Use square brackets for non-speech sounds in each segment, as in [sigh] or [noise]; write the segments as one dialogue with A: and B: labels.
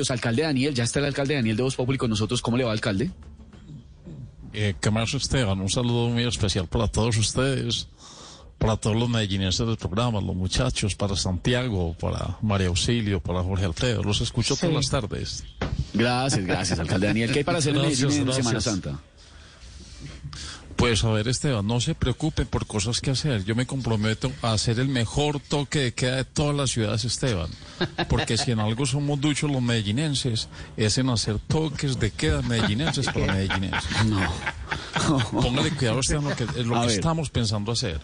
A: Los alcalde Daniel, ya está el alcalde Daniel de Voz Populi con nosotros. ¿Cómo le va, alcalde?
B: Eh, ¿Qué más, Esteban? Un saludo muy especial para todos ustedes, para todos los medellineses del programa, los muchachos, para Santiago, para María Auxilio, para Jorge Alfredo. Los escucho todas las tardes.
A: Gracias, gracias, alcalde Daniel. ¿Qué hay para hacer en
B: Gracias,
A: Medellín en. Semana Santa?
B: Pues a ver, Esteban, no se preocupen por cosas que hacer. Yo me comprometo a hacer el mejor toque de queda de todas las ciudades, Esteban. Porque si en algo somos duchos los medellinenses, es en hacer toques de queda medellinenses para medellinenses.
A: No.
B: Póngale cuidado, Esteban, lo que, es lo que estamos pensando hacer.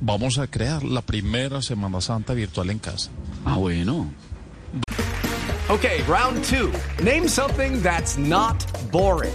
B: Vamos a crear la primera Semana Santa virtual en casa.
A: Ah, bueno.
C: Okay, round two. Name something that's not boring.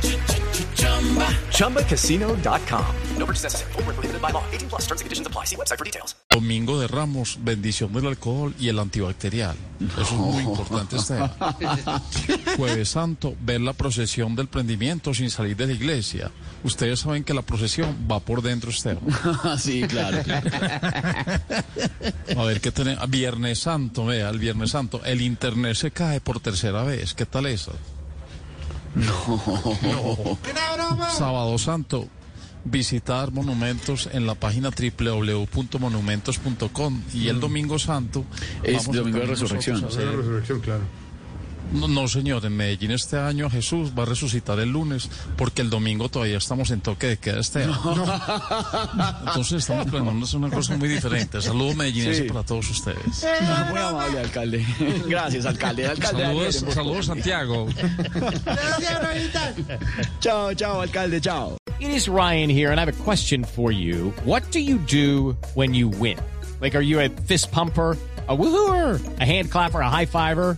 C: ChumbaCasino.com. No purchase necessary. Full prohibited by law. 18 plus terms and conditions apply. See website for details.
B: Domingo de Ramos, bendición del alcohol y el antibacterial. Eso es muy importante, Esteban. [laughs] Jueves Santo, ver la procesión del prendimiento sin salir de la iglesia. Ustedes saben que la procesión va por dentro, Esteban. [laughs]
A: sí, claro. claro. [laughs]
B: A ver qué tenemos. Viernes Santo, vea, el Viernes Santo. El internet se cae por tercera vez. ¿Qué tal eso? No. Sábado Santo. Visitar monumentos en la página www.monumentos.com y el Domingo Santo
A: Es
B: vamos a
A: Domingo de Resurrección.
B: hacer-
D: resurrección, claro.
B: No, no, señor, en Medellín este año Jesús va a resucitar el lunes porque el domingo todavía estamos en toque de queda este año. Entonces estamos planeando una cosa muy diferente. Saludos medellinense
A: Sí.
B: para todos ustedes.
A: Muy amable, alcalde. Gracias, alcalde. alcalde
B: Saludos, saludos Santiago.
A: Chao, chao, alcalde, chao.
E: It is Ryan here, and I have a question for you. What do you do when you win? Like, are you a fist pumper? A woohooer, a hand clapper, a high fiver.